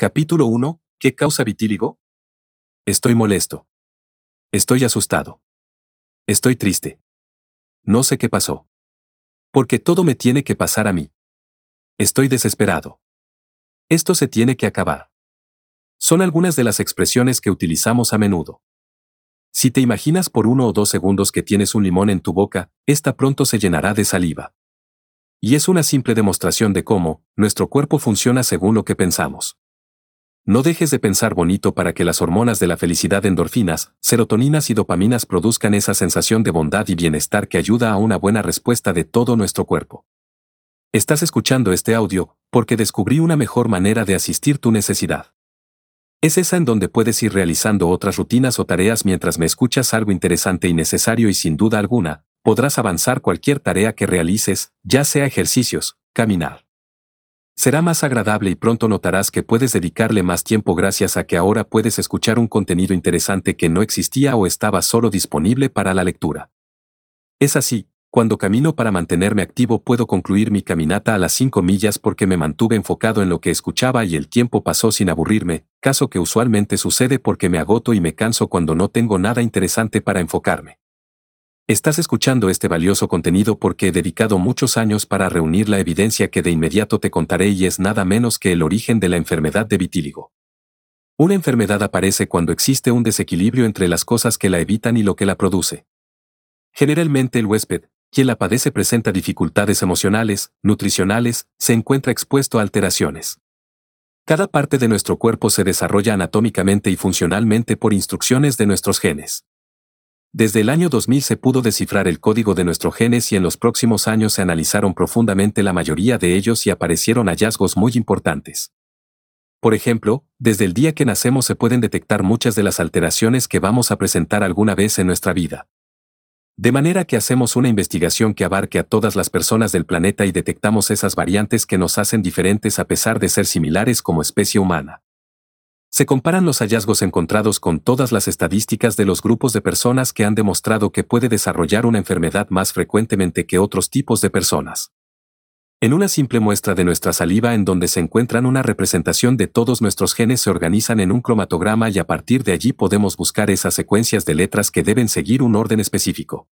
Capítulo 1. ¿Qué causa vitíligo? Estoy molesto. Estoy asustado. Estoy triste. No sé qué pasó. Porque todo me tiene que pasar a mí. Estoy desesperado. Esto se tiene que acabar. Son algunas de las expresiones que utilizamos a menudo. Si te imaginas por uno o dos segundos que tienes un limón en tu boca, esta pronto se llenará de saliva. Y es una simple demostración de cómo, nuestro cuerpo funciona según lo que pensamos. No dejes de pensar bonito para que las hormonas de la felicidad endorfinas, serotoninas y dopaminas produzcan esa sensación de bondad y bienestar que ayuda a una buena respuesta de todo nuestro cuerpo. Estás escuchando este audio porque descubrí una mejor manera de asistir tu necesidad. Es esa en donde puedes ir realizando otras rutinas o tareas mientras me escuchas algo interesante y necesario y sin duda alguna, podrás avanzar cualquier tarea que realices, ya sea ejercicios, caminar. Será más agradable y pronto notarás que puedes dedicarle más tiempo gracias a que ahora puedes escuchar un contenido interesante que no existía o estaba solo disponible para la lectura. Es así, cuando camino para mantenerme activo puedo concluir mi caminata a las 5 millas porque me mantuve enfocado en lo que escuchaba y el tiempo pasó sin aburrirme, caso que usualmente sucede porque me agoto y me canso cuando no tengo nada interesante para enfocarme. Estás escuchando este valioso contenido porque he dedicado muchos años para reunir la evidencia que de inmediato te contaré y es nada menos que el origen de la enfermedad de vitíligo. Una enfermedad aparece cuando existe un desequilibrio entre las cosas que la evitan y lo que la produce. Generalmente el huésped, quien la padece presenta dificultades emocionales, nutricionales, se encuentra expuesto a alteraciones. Cada parte de nuestro cuerpo se desarrolla anatómicamente y funcionalmente por instrucciones de nuestros genes. Desde el año 2000 se pudo descifrar el código de nuestros genes y en los próximos años se analizaron profundamente la mayoría de ellos y aparecieron hallazgos muy importantes. Por ejemplo, desde el día que nacemos se pueden detectar muchas de las alteraciones que vamos a presentar alguna vez en nuestra vida. De manera que hacemos una investigación que abarque a todas las personas del planeta y detectamos esas variantes que nos hacen diferentes a pesar de ser similares como especie humana. Se comparan los hallazgos encontrados con todas las estadísticas de los grupos de personas que han demostrado que puede desarrollar una enfermedad más frecuentemente que otros tipos de personas. En una simple muestra de nuestra saliva en donde se encuentran una representación de todos nuestros genes se organizan en un cromatograma y a partir de allí podemos buscar esas secuencias de letras que deben seguir un orden específico.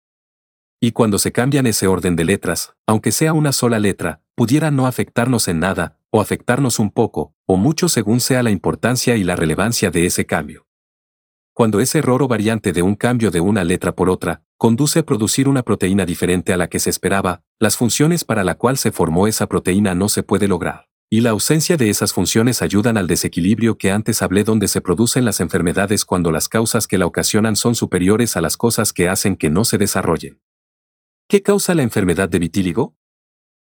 Y cuando se cambian ese orden de letras, aunque sea una sola letra, pudiera no afectarnos en nada, o afectarnos un poco, o mucho según sea la importancia y la relevancia de ese cambio. Cuando ese error o variante de un cambio de una letra por otra, conduce a producir una proteína diferente a la que se esperaba, las funciones para la cual se formó esa proteína no se puede lograr. Y la ausencia de esas funciones ayudan al desequilibrio que antes hablé donde se producen las enfermedades cuando las causas que la ocasionan son superiores a las cosas que hacen que no se desarrollen. ¿Qué causa la enfermedad de vitíligo?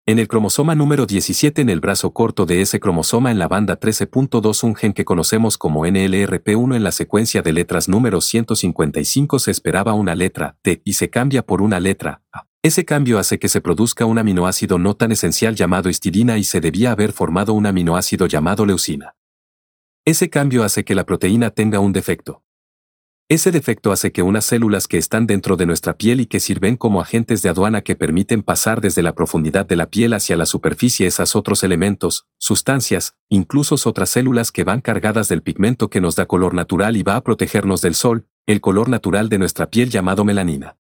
En el cromosoma número 17 en el brazo corto de ese cromosoma en la banda 13.2 un gen que conocemos como NLRP1 en la secuencia de letras número 155 se esperaba una letra T y se cambia por una letra A. Ese cambio hace que se produzca un aminoácido no tan esencial llamado histidina y se debía haber formado un aminoácido llamado leucina. Ese cambio hace que la proteína tenga un defecto. Ese defecto hace que unas células que están dentro de nuestra piel y que sirven como agentes de aduana que permiten pasar desde la profundidad de la piel hacia la superficie esas otros elementos, sustancias, incluso otras células que van cargadas del pigmento que nos da color natural y va a protegernos del sol, el color natural de nuestra piel llamado melanina.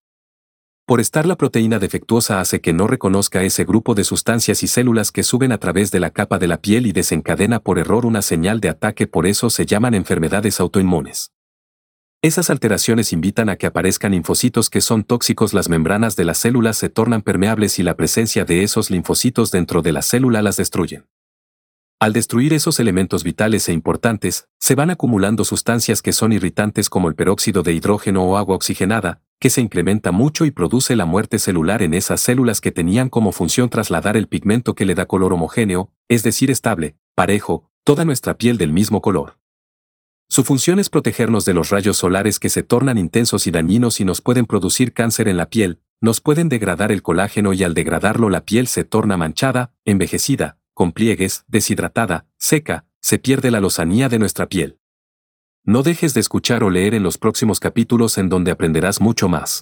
Por estar la proteína defectuosa hace que no reconozca ese grupo de sustancias y células que suben a través de la capa de la piel y desencadena por error una señal de ataque por eso se llaman enfermedades autoinmunes. Esas alteraciones invitan a que aparezcan linfocitos que son tóxicos, las membranas de las células se tornan permeables y la presencia de esos linfocitos dentro de la célula las destruyen. Al destruir esos elementos vitales e importantes, se van acumulando sustancias que son irritantes como el peróxido de hidrógeno o agua oxigenada, que se incrementa mucho y produce la muerte celular en esas células que tenían como función trasladar el pigmento que le da color homogéneo, es decir, estable, parejo, toda nuestra piel del mismo color. Su función es protegernos de los rayos solares que se tornan intensos y dañinos y nos pueden producir cáncer en la piel, nos pueden degradar el colágeno y al degradarlo la piel se torna manchada, envejecida, con pliegues, deshidratada, seca, se pierde la lozanía de nuestra piel. No dejes de escuchar o leer en los próximos capítulos en donde aprenderás mucho más.